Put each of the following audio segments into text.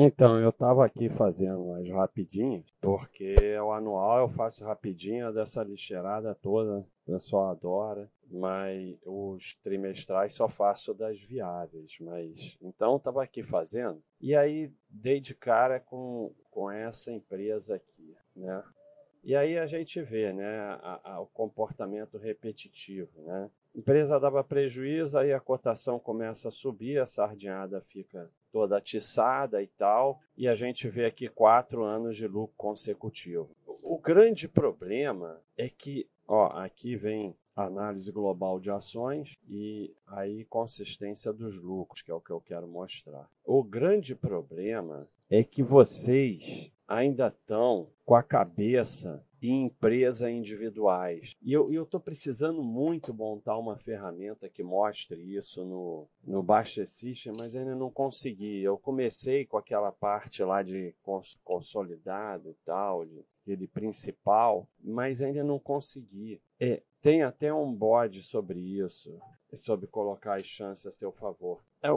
Então, eu estava aqui fazendo as rapidinhas, porque o anual eu faço rapidinho dessa lixeirada toda, o pessoal adora, mas os trimestrais só faço das viáveis. Mas então estava aqui fazendo, e aí dei de cara com, com essa empresa aqui, né? E aí a gente vê né, a, a, o comportamento repetitivo. Né? Empresa dava prejuízo, aí a cotação começa a subir, a sardinhada fica toda atiçada e tal, e a gente vê aqui quatro anos de lucro consecutivo. O grande problema é que, ó, aqui vem análise global de ações e aí consistência dos lucros, que é o que eu quero mostrar. O grande problema é que vocês ainda estão com a cabeça em empresas individuais. E eu estou precisando muito montar uma ferramenta que mostre isso no, no Baixa System, mas ainda não consegui. Eu comecei com aquela parte lá de consolidado e tal, de aquele principal, mas ainda não consegui. É, tem até um bode sobre isso, sobre colocar as chances a seu favor. É,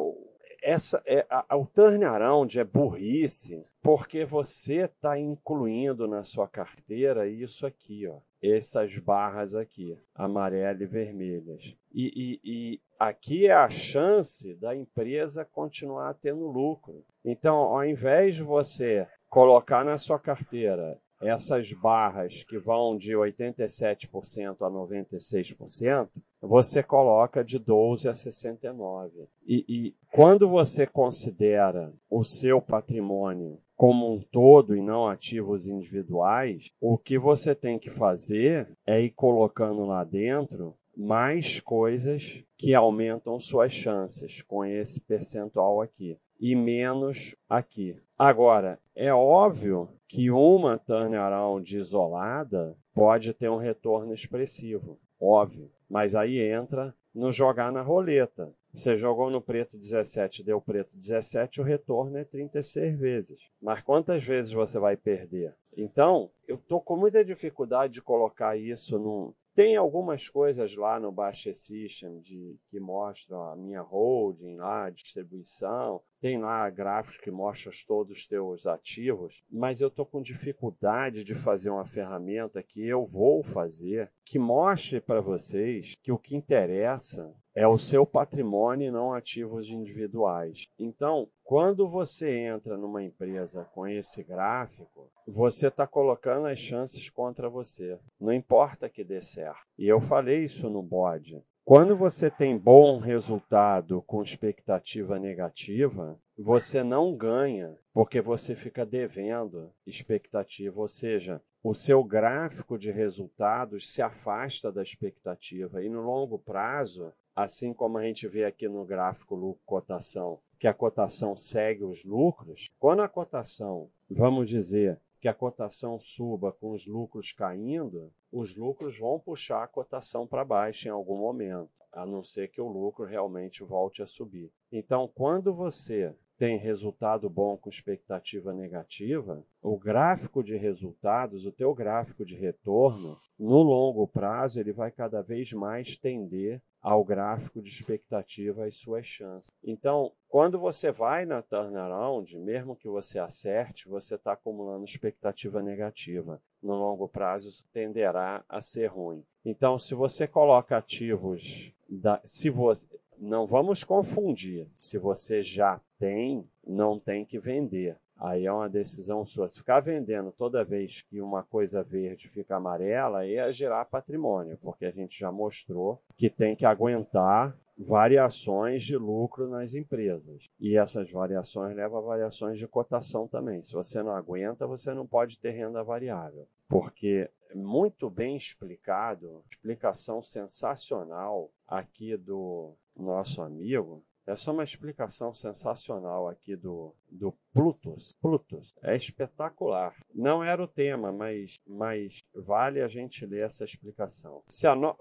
essa é a, o turnaround é burrice porque você está incluindo na sua carteira isso aqui, ó, essas barras aqui, amarela e vermelhas. E, e, e aqui é a chance da empresa continuar tendo lucro. Então, ao invés de você colocar na sua carteira essas barras que vão de 87% a 96%, você coloca de 12 a 69. E, e quando você considera o seu patrimônio como um todo e não ativos individuais, o que você tem que fazer é ir colocando lá dentro mais coisas que aumentam suas chances com esse percentual aqui e menos aqui. Agora, é óbvio que uma turnaround isolada pode ter um retorno expressivo, óbvio. Mas aí entra no jogar na roleta. Você jogou no preto 17, deu preto 17, o retorno é 36 vezes. Mas quantas vezes você vai perder? Então, eu estou com muita dificuldade de colocar isso num, tem algumas coisas lá no Baixa System de, que mostram a minha holding, lá, a distribuição. Tem lá gráficos que mostram todos os teus ativos, mas eu estou com dificuldade de fazer uma ferramenta que eu vou fazer que mostre para vocês que o que interessa é o seu patrimônio e não ativos individuais. Então, quando você entra numa empresa com esse gráfico, você está colocando as chances contra você. Não importa que dê certo. E eu falei isso no bode. Quando você tem bom resultado com expectativa negativa, você não ganha, porque você fica devendo expectativa, ou seja, o seu gráfico de resultados se afasta da expectativa e no longo prazo, assim como a gente vê aqui no gráfico lucro cotação, que a cotação segue os lucros, quando a cotação, vamos dizer, que a cotação suba com os lucros caindo, os lucros vão puxar a cotação para baixo em algum momento, a não ser que o lucro realmente volte a subir. Então, quando você tem resultado bom com expectativa negativa, o gráfico de resultados, o teu gráfico de retorno, no longo prazo, ele vai cada vez mais tender ao gráfico de expectativa e suas chances. Então, quando você vai na turnaround, mesmo que você acerte, você está acumulando expectativa negativa. No longo prazo, isso tenderá a ser ruim. Então, se você coloca ativos, da, se você, não vamos confundir. Se você já tem, não tem que vender. Aí é uma decisão sua. Se ficar vendendo toda vez que uma coisa verde fica amarela, aí é gerar patrimônio, porque a gente já mostrou que tem que aguentar variações de lucro nas empresas. E essas variações levam a variações de cotação também. Se você não aguenta, você não pode ter renda variável. Porque é muito bem explicado, explicação sensacional aqui do nosso amigo. É só uma explicação sensacional aqui do, do Plutus. Plutus é espetacular. Não era o tema, mas, mas vale a gente ler essa explicação. Se a no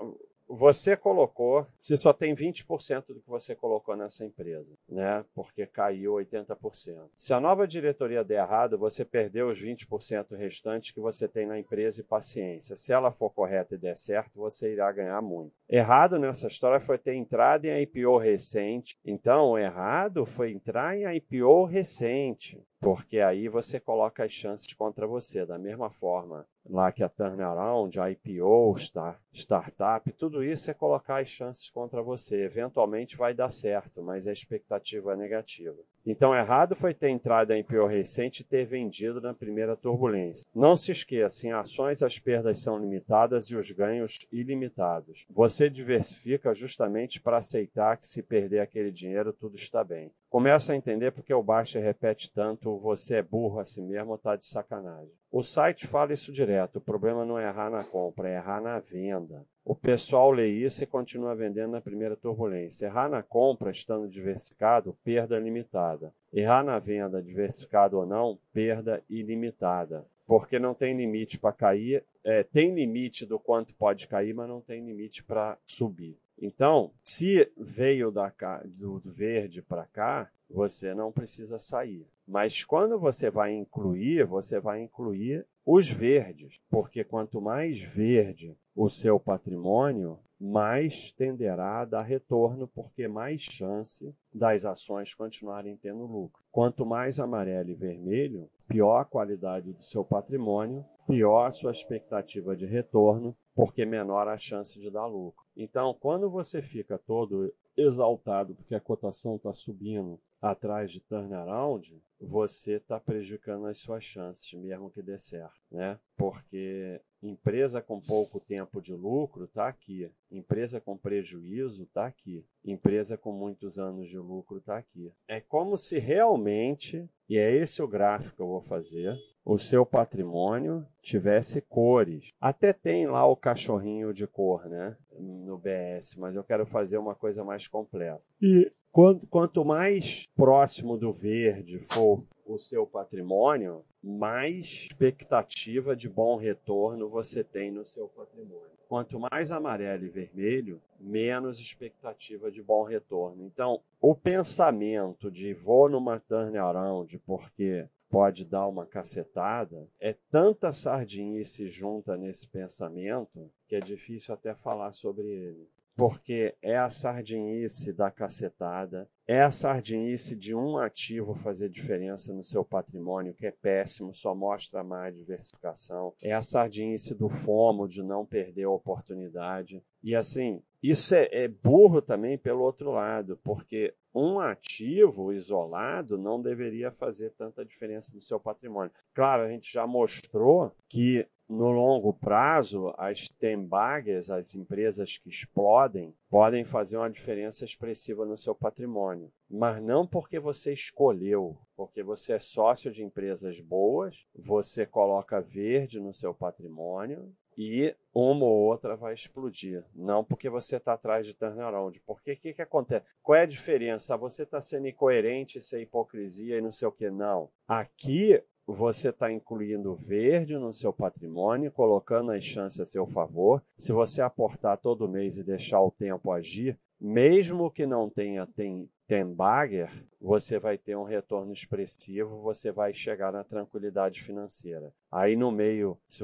você colocou, se só tem 20% do que você colocou nessa empresa, né? Porque caiu 80%. Se a nova diretoria der errado, você perdeu os 20% restantes que você tem na empresa e paciência. Se ela for correta e der certo, você irá ganhar muito. Errado nessa história foi ter entrado em IPO recente. Então, errado foi entrar em IPO recente. Porque aí você coloca as chances contra você. Da mesma forma, lá que a turnaround, a IPO, star, startup, tudo isso é colocar as chances contra você. Eventualmente vai dar certo, mas a expectativa é negativa. Então, errado foi ter entrado em IPO recente e ter vendido na primeira turbulência. Não se esqueça, em ações as perdas são limitadas e os ganhos ilimitados. Você diversifica justamente para aceitar que se perder aquele dinheiro, tudo está bem. Começa a entender porque o Baixa repete tanto você é burro assim mesmo ou tá de sacanagem. O site fala isso direto. O problema não é errar na compra, é errar na venda. O pessoal lê isso e continua vendendo na primeira turbulência. Errar na compra, estando diversificado, perda limitada. Errar na venda, diversificado ou não, perda ilimitada. Porque não tem limite para cair. É, tem limite do quanto pode cair, mas não tem limite para subir. Então, se veio da, do, verde para cá, você não precisa sair. Mas quando você vai incluir, você vai incluir os verdes, porque quanto mais verde o seu patrimônio, mais tenderá a dar retorno, porque mais chance das ações continuarem tendo lucro. Quanto mais amarelo e vermelho, pior a qualidade do seu patrimônio, pior a sua expectativa de retorno, porque menor a chance de dar lucro. Então, quando você fica todo exaltado porque a cotação está subindo atrás de turnaround, você está prejudicando as suas chances, mesmo que dê certo, né? Porque empresa com pouco tempo de lucro está aqui, empresa com prejuízo está aqui, empresa com muitos anos de lucro está aqui. É como se realmente, e é esse o gráfico que eu vou fazer, o seu patrimônio tivesse cores. Até tem lá o cachorrinho de cor, né? No BS, mas eu quero fazer uma coisa mais completa. E quanto, quanto mais próximo do verde for o seu patrimônio, mais expectativa de bom retorno você tem no seu patrimônio. Quanto mais amarelo e vermelho, menos expectativa de bom retorno. Então, o pensamento de vou numa turnaround porque pode dar uma cacetada, é tanta sardinice junta nesse pensamento que é difícil até falar sobre ele. Porque é a sardinice da cacetada, é a sardinice de um ativo fazer diferença no seu patrimônio, que é péssimo, só mostra mais diversificação. É a sardinice do FOMO, de não perder a oportunidade. E assim, isso é, é burro também pelo outro lado, porque um ativo isolado não deveria fazer tanta diferença no seu patrimônio. Claro, a gente já mostrou que no longo prazo, as tembagas, as empresas que explodem, podem fazer uma diferença expressiva no seu patrimônio. Mas não porque você escolheu, porque você é sócio de empresas boas, você coloca verde no seu patrimônio e uma ou outra vai explodir. Não porque você está atrás de turnaround. Porque o que, que acontece? Qual é a diferença? Você está sendo incoerente, isso é hipocrisia e não sei o que. Não. Aqui você está incluindo verde no seu patrimônio, colocando as chances a seu favor. Se você aportar todo mês e deixar o tempo agir, mesmo que não tenha tem, tem bagger, você vai ter um retorno expressivo, você vai chegar na tranquilidade financeira. Aí no meio, se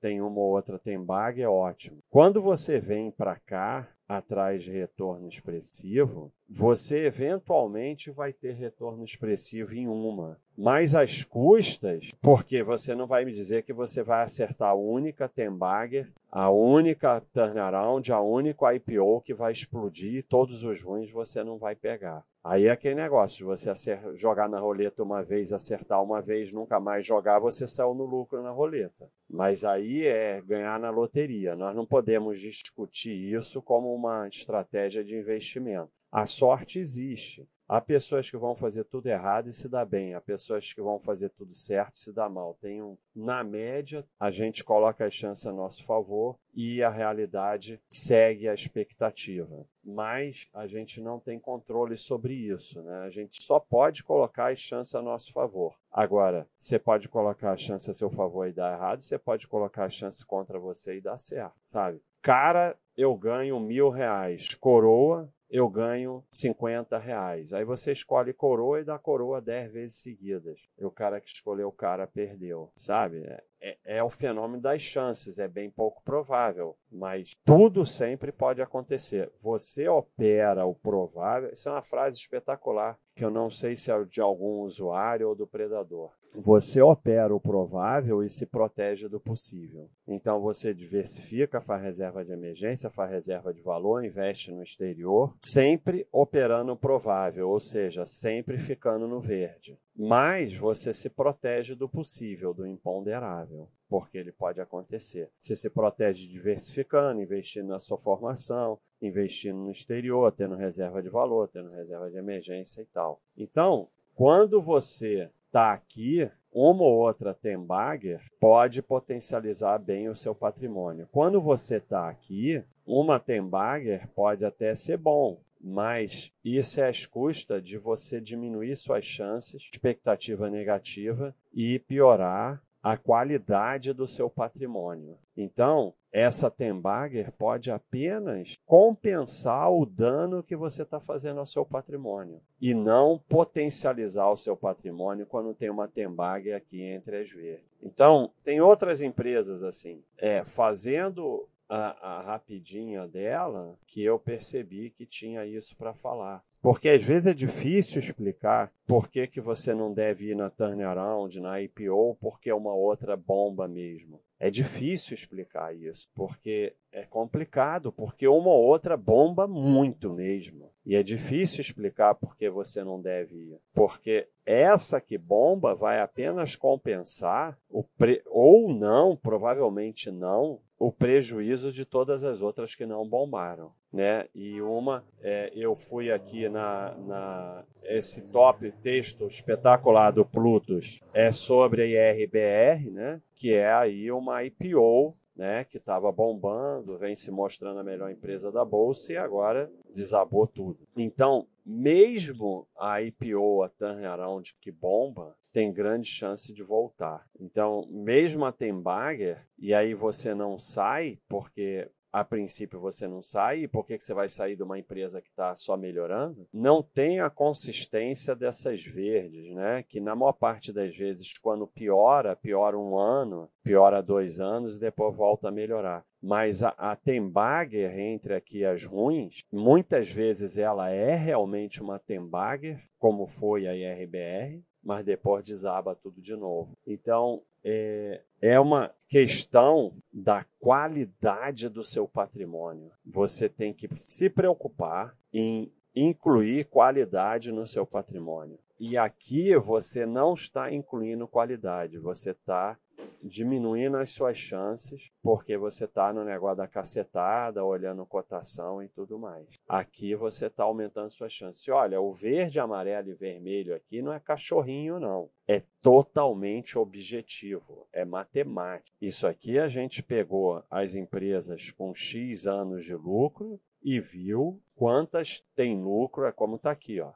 tem uma ou outra tem bagger, é ótimo. Quando você vem para cá, atrás de retorno expressivo, você eventualmente vai ter retorno expressivo em uma. Mas as custas, porque você não vai me dizer que você vai acertar a única Tembagger, a única turnaround, a única IPO que vai explodir e todos os ruins você não vai pegar. Aí é aquele negócio, você jogar na roleta uma vez, acertar uma vez, nunca mais jogar, você saiu no lucro na roleta. Mas aí é ganhar na loteria. Nós não podemos discutir isso como uma estratégia de investimento. A sorte existe. Há pessoas que vão fazer tudo errado e se dá bem. Há pessoas que vão fazer tudo certo e se dá mal. Tem um, na média, a gente coloca as chances a nosso favor e a realidade segue a expectativa. Mas a gente não tem controle sobre isso. Né? A gente só pode colocar as chances a nosso favor. Agora, você pode colocar a chance a seu favor e dar errado, você pode colocar a chance contra você e dar certo, sabe? Cara, eu ganho mil reais. Coroa, eu ganho 50 reais. Aí você escolhe coroa e dá coroa 10 vezes seguidas. E o cara que escolheu o cara perdeu, sabe? É, é, é, o fenômeno das chances, é bem pouco provável, mas tudo sempre pode acontecer. Você opera o provável, isso é uma frase espetacular, que eu não sei se é de algum usuário ou do predador. Você opera o provável e se protege do possível. Então você diversifica, faz reserva de emergência, faz reserva de valor, investe no exterior, sempre operando o provável, ou seja, sempre ficando no verde. Mas você se protege do possível, do imponderável, porque ele pode acontecer. Você se protege diversificando, investindo na sua formação, investindo no exterior, tendo reserva de valor, tendo reserva de emergência e tal. Então, quando você está aqui, uma ou outra Tembagger pode potencializar bem o seu patrimônio. Quando você está aqui, uma Tembagger pode até ser bom, mas isso é às custas de você diminuir suas chances, expectativa negativa e piorar a qualidade do seu patrimônio. Então, essa Tembagger pode apenas compensar o dano que você está fazendo ao seu patrimônio e não potencializar o seu patrimônio quando tem uma Tembagger aqui entre as verdes. Então, tem outras empresas assim, é, fazendo a, a rapidinha dela que eu percebi que tinha isso para falar. Porque às vezes é difícil explicar por que, que você não deve ir na turnaround, na IPO, porque é uma outra bomba mesmo. É difícil explicar isso, porque é complicado, porque uma ou outra bomba muito mesmo. E é difícil explicar por que você não deve ir. Porque essa que bomba vai apenas compensar, o pre... ou não, provavelmente não, o prejuízo de todas as outras que não bombaram. Né? E uma, é, eu fui aqui na, na esse top texto espetacular do Plutus é sobre a IRBR, né? Que é aí uma IPO né, que estava bombando, vem se mostrando a melhor empresa da bolsa e agora desabou tudo. Então, mesmo a IPO, a turnaround que bomba, tem grande chance de voltar. Então, mesmo a Tembagger, e aí você não sai, porque a princípio você não sai, e por que, que você vai sair de uma empresa que está só melhorando? Não tem a consistência dessas verdes, né? Que na maior parte das vezes, quando piora, piora um ano, piora dois anos e depois volta a melhorar. Mas a, a Tembagger, entre aqui as ruins, muitas vezes ela é realmente uma Tembagger, como foi a IRBR, mas depois desaba tudo de novo. Então, é, é uma questão da qualidade do seu patrimônio. Você tem que se preocupar em incluir qualidade no seu patrimônio. E aqui você não está incluindo qualidade, você está diminuindo as suas chances, porque você está no negócio da cacetada, olhando cotação e tudo mais. Aqui você está aumentando suas chances. Olha, o verde, amarelo e vermelho aqui não é cachorrinho, não. É totalmente objetivo, é matemática. Isso aqui a gente pegou as empresas com X anos de lucro e viu quantas tem lucro, é como está aqui, ó.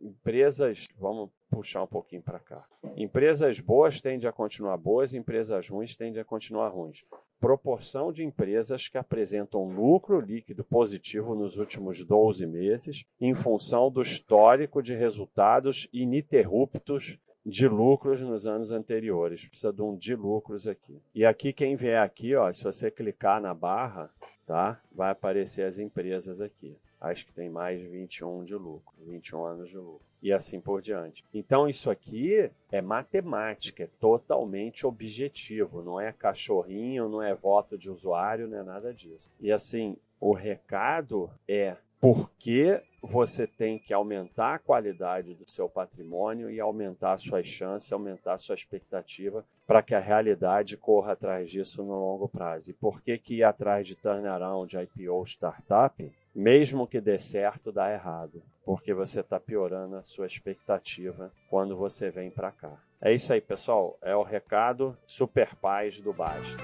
Empresas, vamos puxar um pouquinho para cá. Empresas boas tendem a continuar boas, empresas ruins tendem a continuar ruins. Proporção de empresas que apresentam lucro líquido positivo nos últimos 12 meses, em função do histórico de resultados ininterruptos de lucros nos anos anteriores. Precisa de um de lucros aqui. E aqui, quem vier aqui, ó, se você clicar na barra, tá? Vai aparecer as empresas aqui. Acho que tem mais de 21 de lucro, 21 anos de lucro e assim por diante. Então isso aqui é matemática, é totalmente objetivo, não é cachorrinho, não é voto de usuário, não é nada disso. E assim, o recado é porque você tem que aumentar a qualidade do seu patrimônio e aumentar suas chances, aumentar sua expectativa para que a realidade corra atrás disso no longo prazo. E por que, que ir atrás de turnaround, IPO, startup, mesmo que dê certo, dá errado? porque você está piorando a sua expectativa quando você vem para cá. É isso aí, pessoal. É o recado Super Paz do Basta.